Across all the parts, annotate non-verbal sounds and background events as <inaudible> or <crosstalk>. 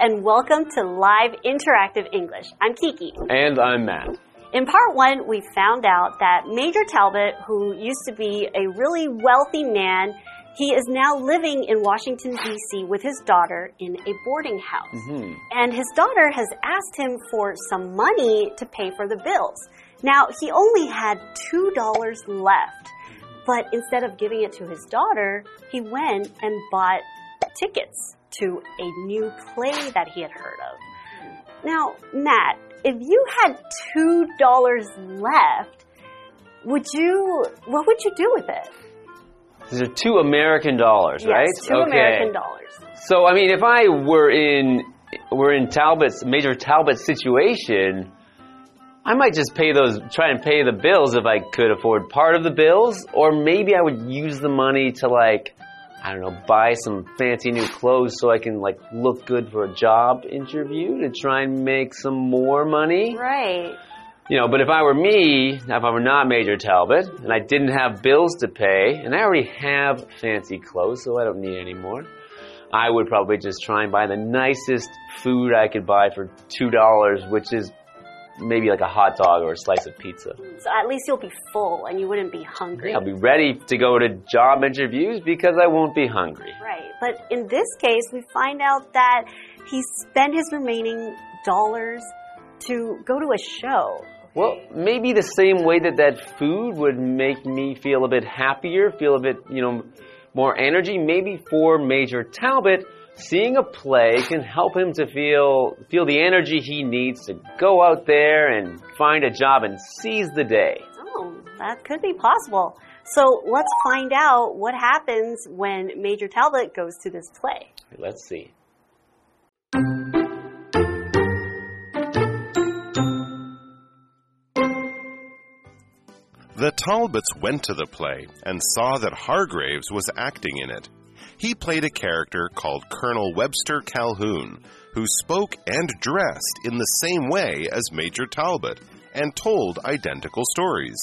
and welcome to Live Interactive English. I'm Kiki. And I'm Matt. In part one, we found out that Major Talbot, who used to be a really wealthy man, he is now living in Washington, D.C. with his daughter in a boarding house. Mm -hmm. And his daughter has asked him for some money to pay for the bills. Now, he only had $2 left. But instead of giving it to his daughter, he went and bought tickets to a new play that he had heard of. Now, Matt, if you had $2 left, would you, what would you do with it? These are two American dollars, yes, right? two okay. American dollars. So, I mean, if I were in, were in Talbot's, Major Talbot's situation, I might just pay those, try and pay the bills if I could afford part of the bills, or maybe I would use the money to like, I don't know, buy some fancy new clothes so I can like look good for a job interview to try and make some more money. Right. You know, but if I were me, if I were not Major Talbot, and I didn't have bills to pay, and I already have fancy clothes, so I don't need any more, I would probably just try and buy the nicest food I could buy for $2, which is maybe like a hot dog or a slice of pizza. So at least you'll be full and you wouldn't be hungry. I'll be ready to go to job interviews because I won't be hungry. Right. But in this case, we find out that he spent his remaining dollars to go to a show. Well, maybe the same way that that food would make me feel a bit happier, feel a bit, you know, more energy. Maybe for Major Talbot, seeing a play can help him to feel feel the energy he needs to go out there and find a job and seize the day. Oh, that could be possible. So let's find out what happens when Major Talbot goes to this play. Let's see. The Talbots went to the play and saw that Hargraves was acting in it. He played a character called Colonel Webster Calhoun, who spoke and dressed in the same way as Major Talbot and told identical stories.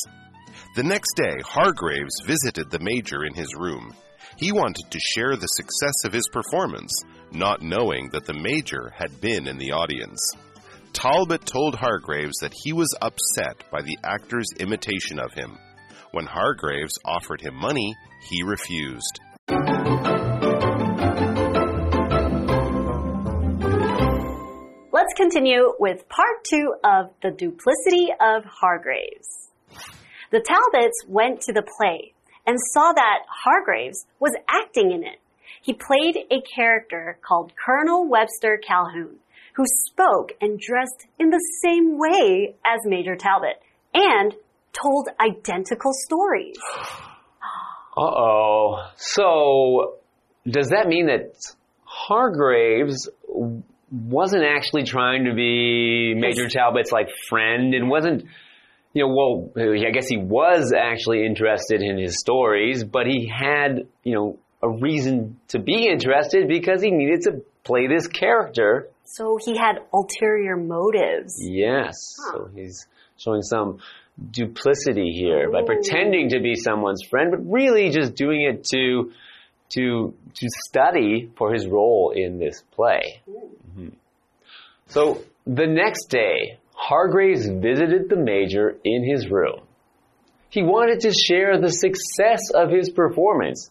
The next day, Hargraves visited the Major in his room. He wanted to share the success of his performance, not knowing that the Major had been in the audience. Talbot told Hargraves that he was upset by the actor's imitation of him. When Hargraves offered him money, he refused. Continue with part two of The Duplicity of Hargraves. The Talbots went to the play and saw that Hargraves was acting in it. He played a character called Colonel Webster Calhoun who spoke and dressed in the same way as Major Talbot and told identical stories. <gasps> Uh oh. So, does that mean that Hargraves wasn't actually trying to be Major Talbot's like friend and wasn't, you know, well, I guess he was actually interested in his stories, but he had, you know, a reason to be interested because he needed to play this character so he had ulterior motives. Yes. Huh. So he's showing some duplicity here Ooh. by pretending to be someone's friend, but really just doing it to to to study for his role in this play. Mm -hmm. So the next day, Hargraves visited the major in his room. He wanted to share the success of his performance,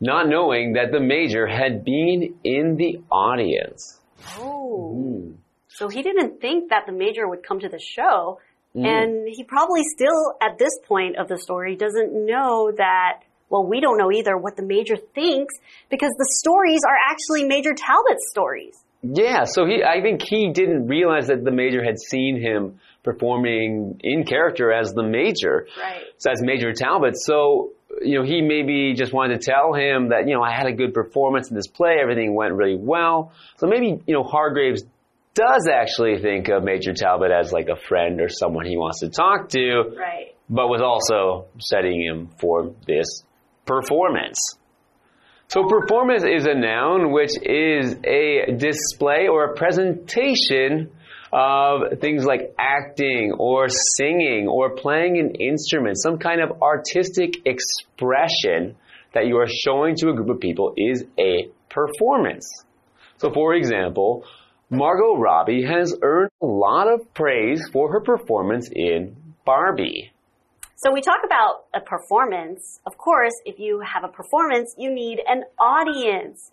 not knowing that the major had been in the audience. Oh. Mm. So he didn't think that the major would come to the show. Mm. And he probably still, at this point of the story, doesn't know that, well, we don't know either what the major thinks because the stories are actually Major Talbot's stories. Yeah, so he, I think he didn't realize that the major had seen him performing in character as the major. Right. So as Major Talbot. So you know, he maybe just wanted to tell him that, you know, I had a good performance in this play, everything went really well. So maybe, you know, Hargraves does actually think of Major Talbot as like a friend or someone he wants to talk to. Right. But was also setting him for this performance. So performance is a noun which is a display or a presentation of things like acting or singing or playing an instrument, some kind of artistic expression that you are showing to a group of people is a performance. So, for example, Margot Robbie has earned a lot of praise for her performance in Barbie. So we talk about a performance. Of course, if you have a performance, you need an audience.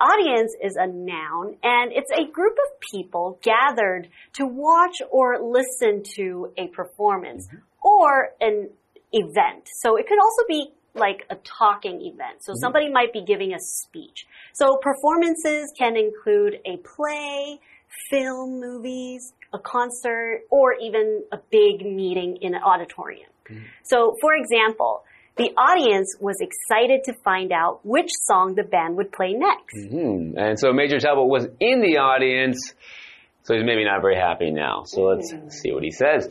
Audience is a noun and it's a group of people gathered to watch or listen to a performance mm -hmm. or an event. So it could also be like a talking event. So mm -hmm. somebody might be giving a speech. So performances can include a play, film, movies, a concert, or even a big meeting in an auditorium. Mm -hmm. So for example, the audience was excited to find out which song the band would play next. Mm -hmm. And so Major Talbot was in the audience, so he's maybe not very happy now. So let's mm. see what he says.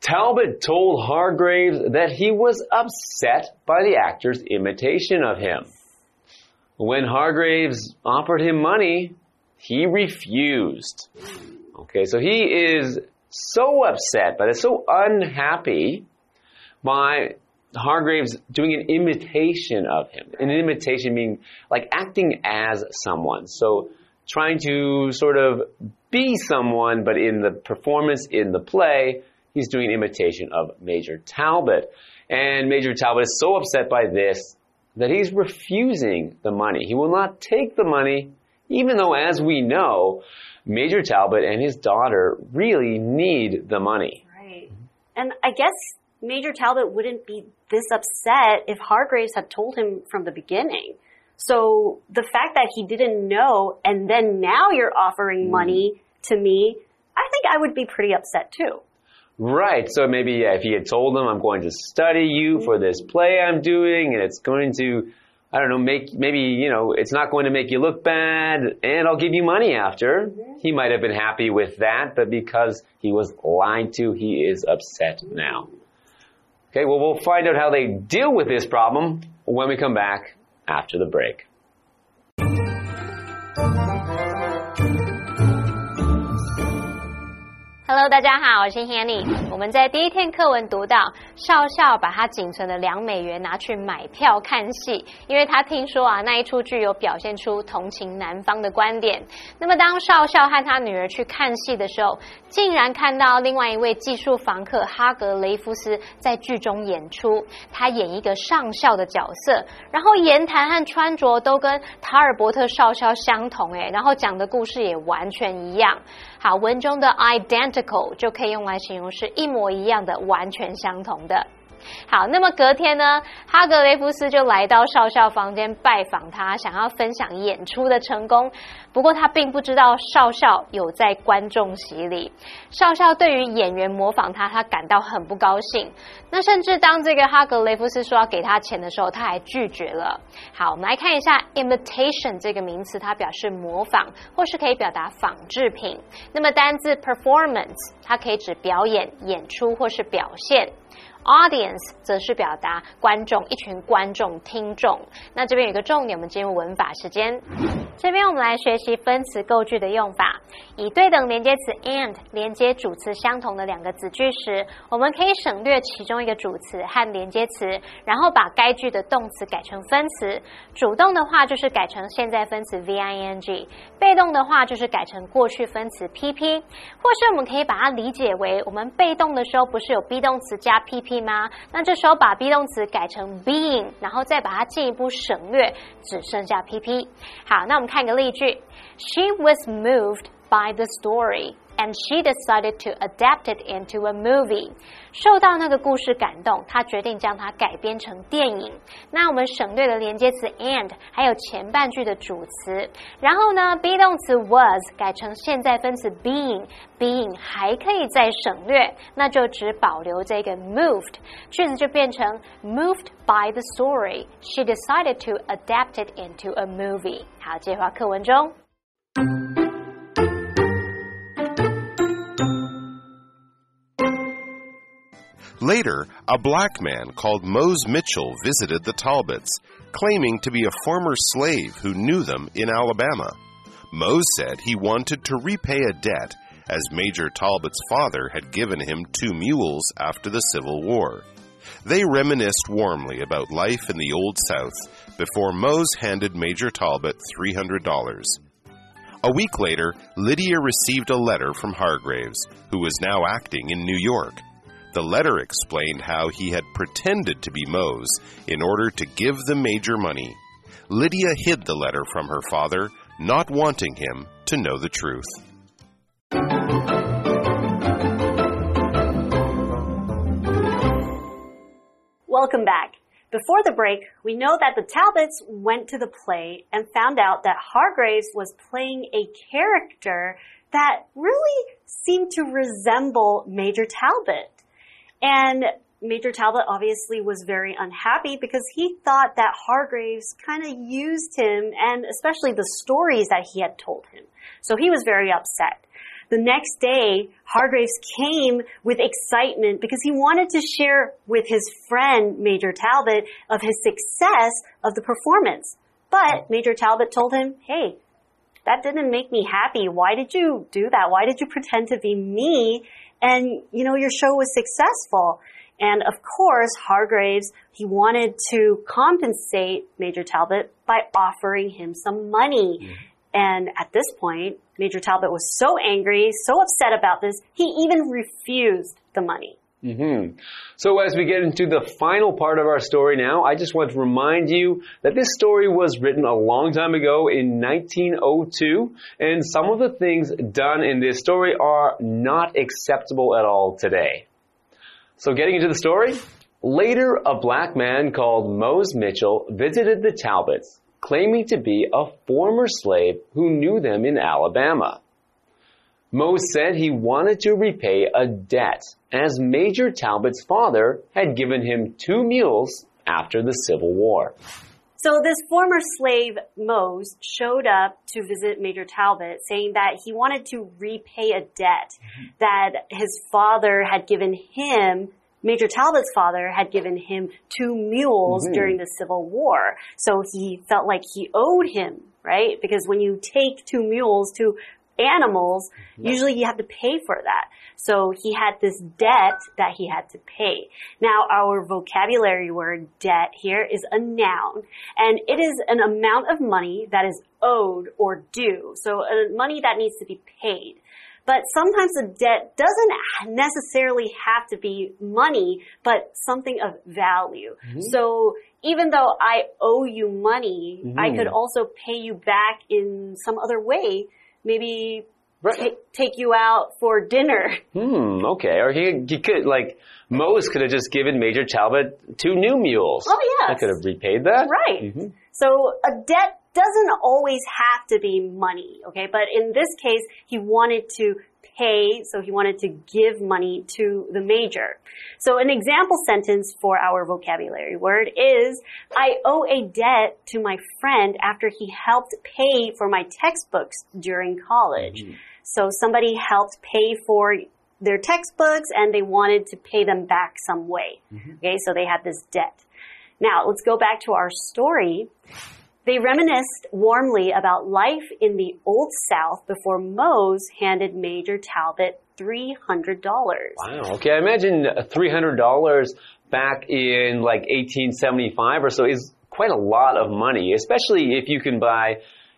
Talbot told Hargraves that he was upset by the actor's imitation of him. When Hargraves offered him money, he refused. Okay, so he is so upset, but is so unhappy by Hargraves doing an imitation of him. An imitation meaning like acting as someone. So trying to sort of be someone, but in the performance, in the play, he's doing an imitation of Major Talbot. And Major Talbot is so upset by this that he's refusing the money. He will not take the money, even though, as we know, Major Talbot and his daughter really need the money. Right. And I guess Major Talbot wouldn't be this upset if Hargraves had told him from the beginning. So the fact that he didn't know and then now you're offering mm. money to me, I think I would be pretty upset too. Right. So maybe yeah, if he had told them, I'm going to study you for this play I'm doing, and it's going to, I don't know, make maybe you know, it's not going to make you look bad, and I'll give you money after. He might have been happy with that, but because he was lied to, he is upset now. Okay. Well, we'll find out how they deal with this problem when we come back after the break. Hello，大家好，我是 Hanny。我们在第一天课文读到少校把他仅存的两美元拿去买票看戏，因为他听说啊那一出剧有表现出同情男方的观点。那么当少校和他女儿去看戏的时候，竟然看到另外一位技术房客哈格雷夫斯在剧中演出，他演一个上校的角色，然后言谈和穿着都跟塔尔伯特少校相同，诶，然后讲的故事也完全一样。好，文中的 identical 就可以用来形容是一模一样的、完全相同的。好，那么隔天呢，哈格雷夫斯就来到少校房间拜访他，想要分享演出的成功。不过他并不知道少校有在观众席里。少校对于演员模仿他，他感到很不高兴。那甚至当这个哈格雷夫斯说要给他钱的时候，他还拒绝了。好，我们来看一下 imitation 这个名词，它表示模仿，或是可以表达仿制品。那么单字 performance，它可以指表演、演出或是表现。Audience 则是表达观众，一群观众、听众。那这边有一个重点，我们进入文法时间。这边我们来学习分词构句的用法。以对等连接词 and 连接主词相同的两个子句时，我们可以省略其中一个主词和连接词，然后把该句的动词改成分词。主动的话就是改成现在分词 V-I-N-G，被动的话就是改成过去分词 P-P。或是我们可以把它理解为，我们被动的时候不是有 be 动词加 P-P 吗？那这时候把 be 动词改成 being，然后再把它进一步省略，只剩下 P-P。好，那我们。看一个例句，She was moved by the story and she decided to adapt it into a movie。受到那个故事感动，她决定将它改编成电影。那我们省略了连接词 and，还有前半句的主词。然后呢，be 动词 was 改成现在分词 being，being 还可以再省略，那就只保留这个 moved，句子就变成 moved by the story。She decided to adapt it into a movie。好，接话课文中。Later, a black man called Mose Mitchell visited the Talbots, claiming to be a former slave who knew them in Alabama. Mose said he wanted to repay a debt as Major Talbot's father had given him two mules after the Civil War. They reminisced warmly about life in the Old South before Mose handed Major Talbot $300. A week later, Lydia received a letter from Hargraves, who was now acting in New York. The letter explained how he had pretended to be Mose in order to give the major money. Lydia hid the letter from her father, not wanting him to know the truth. Welcome back. Before the break, we know that the Talbots went to the play and found out that Hargraves was playing a character that really seemed to resemble Major Talbot. And Major Talbot obviously was very unhappy because he thought that Hargraves kind of used him and especially the stories that he had told him. So he was very upset. The next day, Hargraves came with excitement because he wanted to share with his friend, Major Talbot, of his success of the performance. But Major Talbot told him, hey, that didn't make me happy. Why did you do that? Why did you pretend to be me? And, you know, your show was successful. And of course, Hargraves, he wanted to compensate Major Talbot by offering him some money. Mm. And at this point, Major Talbot was so angry, so upset about this, he even refused the money. Mm -hmm. So as we get into the final part of our story now, I just want to remind you that this story was written a long time ago in 1902, and some of the things done in this story are not acceptable at all today. So getting into the story, later a black man called Mose Mitchell visited the Talbots claiming to be a former slave who knew them in Alabama. Mose said he wanted to repay a debt, as Major Talbot's father had given him two mules after the Civil War. So this former slave, Mose, showed up to visit Major Talbot saying that he wanted to repay a debt that his father had given him Major Talbot's father had given him two mules mm -hmm. during the Civil War. So he felt like he owed him, right? Because when you take two mules to animals, yeah. usually you have to pay for that. So he had this debt that he had to pay. Now our vocabulary word debt here is a noun and it is an amount of money that is owed or due. So uh, money that needs to be paid. But sometimes the debt doesn't necessarily have to be money, but something of value. Mm -hmm. So even though I owe you money, mm -hmm. I mm-hmm. could also pay you back in some other way. Maybe right. take you out for dinner. Hmm, okay. Or he, he could, like, Mose could have just given Major Talbot two new mules. Oh, yeah. I could have repaid that. Right. Mm -hmm. So a debt doesn't always have to be money, okay? But in this case, he wanted to pay, so he wanted to give money to the major. So an example sentence for our vocabulary word is, I owe a debt to my friend after he helped pay for my textbooks during college. Mm -hmm. So somebody helped pay for their textbooks and they wanted to pay them back some way. Mm -hmm. Okay, so they had this debt. Now, let's go back to our story. They reminisced warmly about life in the Old South before Mose handed Major Talbot $300. Wow. Okay. I imagine $300 back in like 1875 or so is quite a lot of money, especially if you can buy,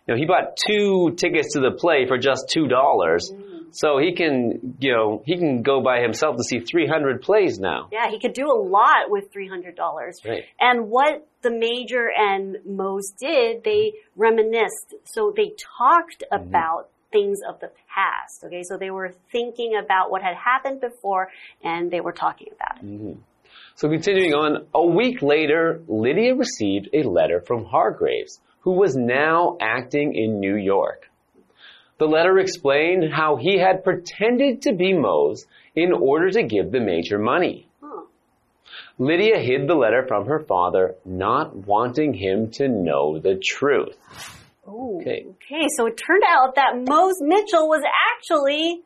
you know, he bought two tickets to the play for just $2. Mm. So he can, you know, he can go by himself to see 300 plays now. Yeah, he could do a lot with $300. Right. And what the Major and Mose did, they reminisced. So they talked mm -hmm. about things of the past. Okay, so they were thinking about what had happened before and they were talking about it. Mm -hmm. So continuing on, a week later, Lydia received a letter from Hargraves, who was now acting in New York. The letter explained how he had pretended to be Mose in order to give the major money. Lydia hid the letter from her father, not wanting him to know the truth. Okay. okay. So it turned out that Mose Mitchell was actually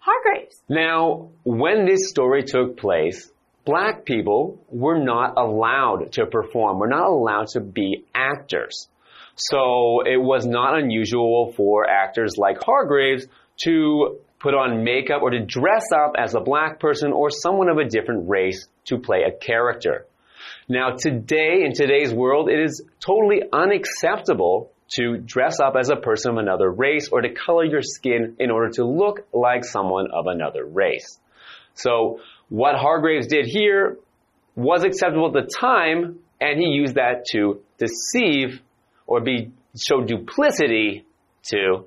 Hargraves. Now, when this story took place, black people were not allowed to perform, were not allowed to be actors. So it was not unusual for actors like Hargraves to put on makeup or to dress up as a black person or someone of a different race to play a character. Now today, in today's world, it is totally unacceptable to dress up as a person of another race or to color your skin in order to look like someone of another race. So what Hargraves did here was acceptable at the time, and he used that to deceive or be show duplicity to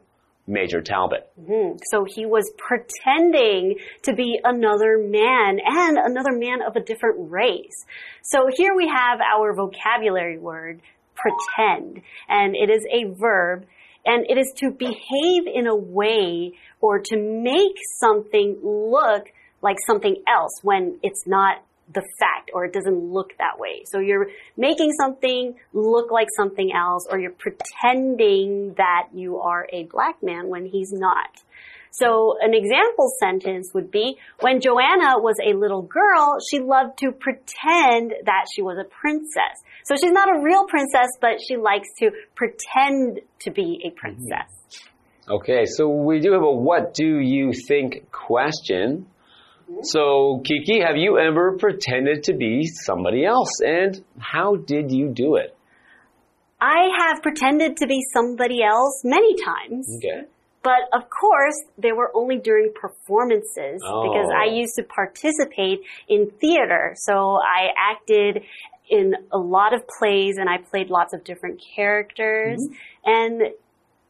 Major Talbot. Mm, so he was pretending to be another man and another man of a different race. So here we have our vocabulary word, pretend, and it is a verb, and it is to behave in a way or to make something look like something else when it's not the fact or it doesn't look that way. So you're making something look like something else or you're pretending that you are a black man when he's not. So an example sentence would be, when Joanna was a little girl, she loved to pretend that she was a princess. So she's not a real princess, but she likes to pretend to be a princess. Okay, so we do have a what do you think question. So, Kiki, have you ever pretended to be somebody else? And how did you do it? I have pretended to be somebody else many times. Okay. But of course, they were only during performances oh. because I Oh. used to participate in theater. So I acted in a lot of plays and I played lots of different characters. Mm-hmm. And,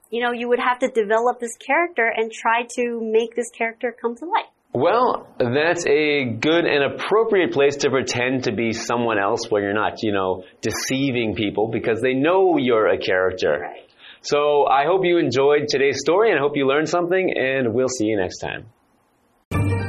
you know, you would have to develop this character and try to make this character come to life. Well, that's a good and appropriate place to pretend to be someone else where you're not, you know, deceiving people because they know you're a character. So I hope you enjoyed today's story and I hope you learned something and we'll see you next time.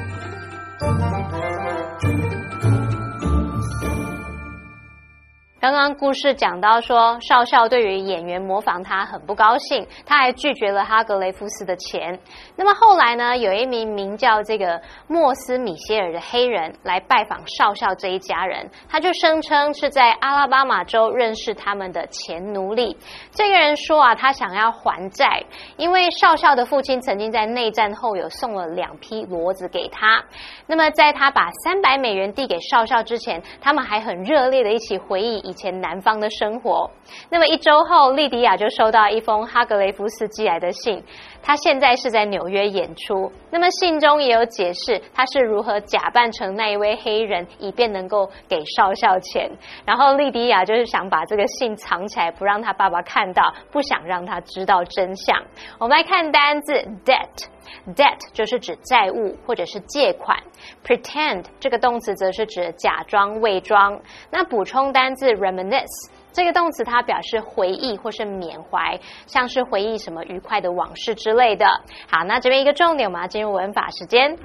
刚刚故事讲到说，少校对于演员模仿他很不高兴，他还拒绝了哈格雷夫斯的钱。那么后来呢，有一名名叫这个莫斯米歇尔的黑人来拜访少校这一家人，他就声称是在阿拉巴马州认识他们的前奴隶。这个人说啊，他想要还债，因为少校的父亲曾经在内战后有送了两批骡子给他。那么在他把三百美元递给少校之前，他们还很热烈的一起回忆以前南方的生活。那么一周后，莉迪亚就收到一封哈格雷夫斯寄来的信，他现在是在纽约演出。那么信中也有解释他是如何假扮成那一位黑人，以便能够给少校钱。然后莉迪亚就是想把这个信藏起来，不让他爸爸看到，不想让他知道真相。我们来看单字 debt。Debt 就是指债务或者是借款，pretend 这个动词则是指假装、伪装。那补充单字 reminisce 这个动词它表示回忆或是缅怀，像是回忆什么愉快的往事之类的。好，那这边一个重点，我们要进入文法时间。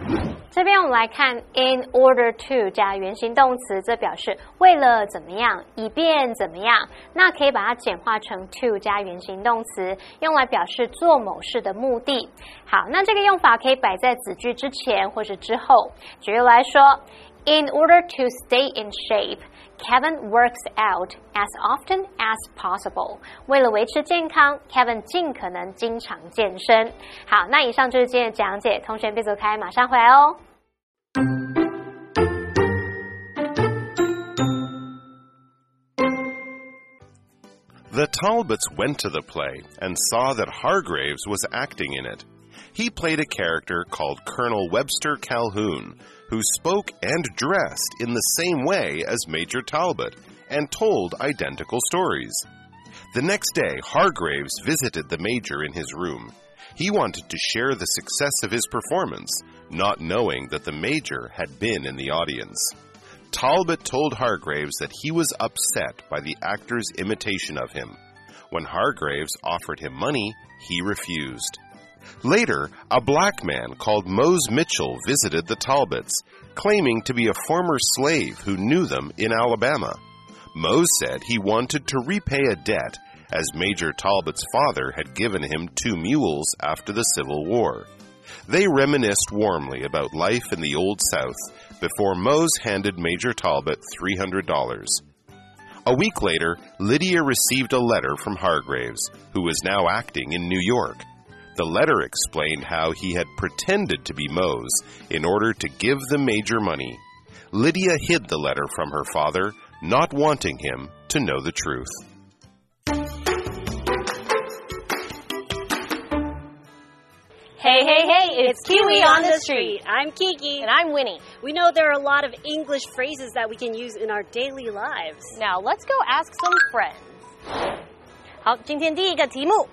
这边我们来看 in order to 加原形动词，这表示为了怎么样，以便怎么样。那可以把它简化成 to 加原形动词，用来表示做某事的目的。好，那这个用法可以摆在子句之前或是之后。举例来说，In order to stay in shape。Kevin works out as often as possible。为了维持健康，Kevin 尽可能经常健身。好，那以上就是今天的讲解，同学别走开，马上回来哦。 The Talbots went to the play and saw that Hargraves was acting in it. He played a character called Colonel Webster Calhoun, who spoke and dressed in the same way as Major Talbot and told identical stories. The next day, Hargraves visited the Major in his room. He wanted to share the success of his performance, not knowing that the Major had been in the audience. Talbot told Hargraves that he was upset by the actor's imitation of him. When Hargraves offered him money, he refused. Later, a black man called Mose Mitchell visited the Talbots, claiming to be a former slave who knew them in Alabama. Mose said he wanted to repay a debt, as Major Talbot's father had given him two mules after the Civil War. They reminisced warmly about life in the Old South before Mose handed Major Talbot $300. A week later, Lydia received a letter from Hargraves, who was now acting in New York. The letter explained how he had pretended to be Mose in order to give the major money. Lydia hid the letter from her father, not wanting him to know the truth. Hey, hey, hey, it's Kiwi on the street. I'm Kiki. And I'm Winnie. We know there are a lot of English phrases that we can use in our daily lives. Now let's go ask some friends. 好，今天第一个题目，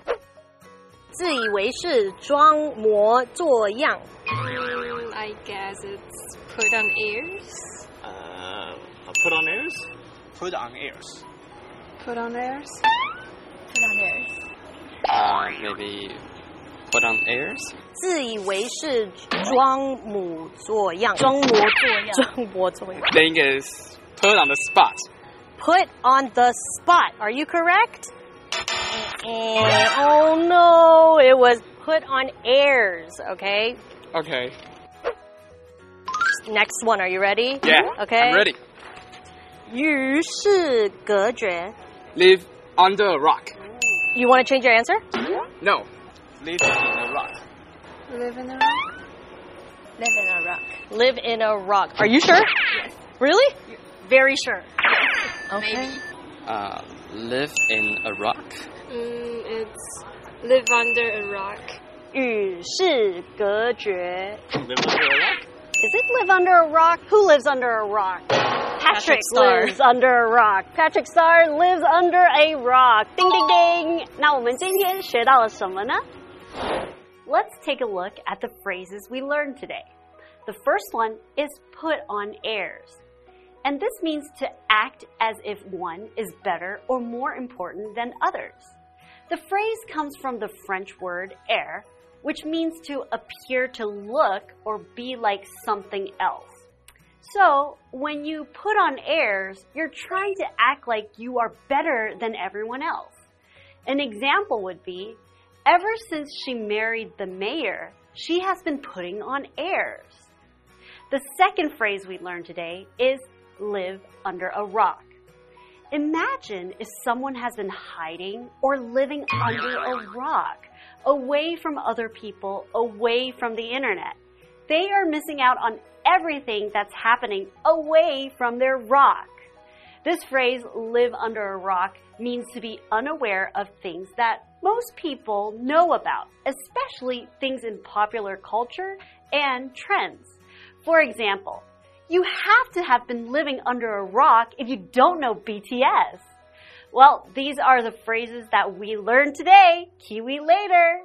自以为是，装模作样。 Mm, I guess it's put on airs. Uh, put on airs? Put on airs. Put on airs. Put on airs. Uh, maybe put on airs? 自以为是，装模作样。装模作样。装模作样。 Think is put on the spot. Put on the spot. Are you correct? And, oh no, it was put on airs. Okay. Okay. Next one. Are you ready? Yeah. Okay. I'm ready. 与世隔绝。 Live under a rock. You want to change your answer? No. Live in a rock. Live in a rock. Live in a rock. Live in a rock. Are you sure? Really? Very sure. Okay. Uh, live in a rock. Mm, it's live under a rock. 与世隔绝。 Live under a rock? Is it live under a rock? Who lives under a rock? Patrick, Star. lives under a rock. Patrick Star lives under a rock. Ding ding ding. 那我们今天学到了什么呢? Let's take a look at the phrases we learned today. The first one is put on airs. And this means to act as if one is better or more important than others. The phrase comes from the French word air, which means to appear to look or be like something else. So, when you put on airs, you're trying to act like you are better than everyone else. An example would be ever since she married the mayor, she has been putting on airs. The second phrase we learned today is live under a rock. Imagine if someone has been hiding or living under a rock, away from other people, away from the internet. They are missing out on everything that's happening away from their rock. This phrase, live under a rock, means to be unaware of things that most people know about, especially things in popular culture and trends. For example, you have to have been living under a rock if you don't know BTS. Well, these are the phrases that we learned today. Kiwi later.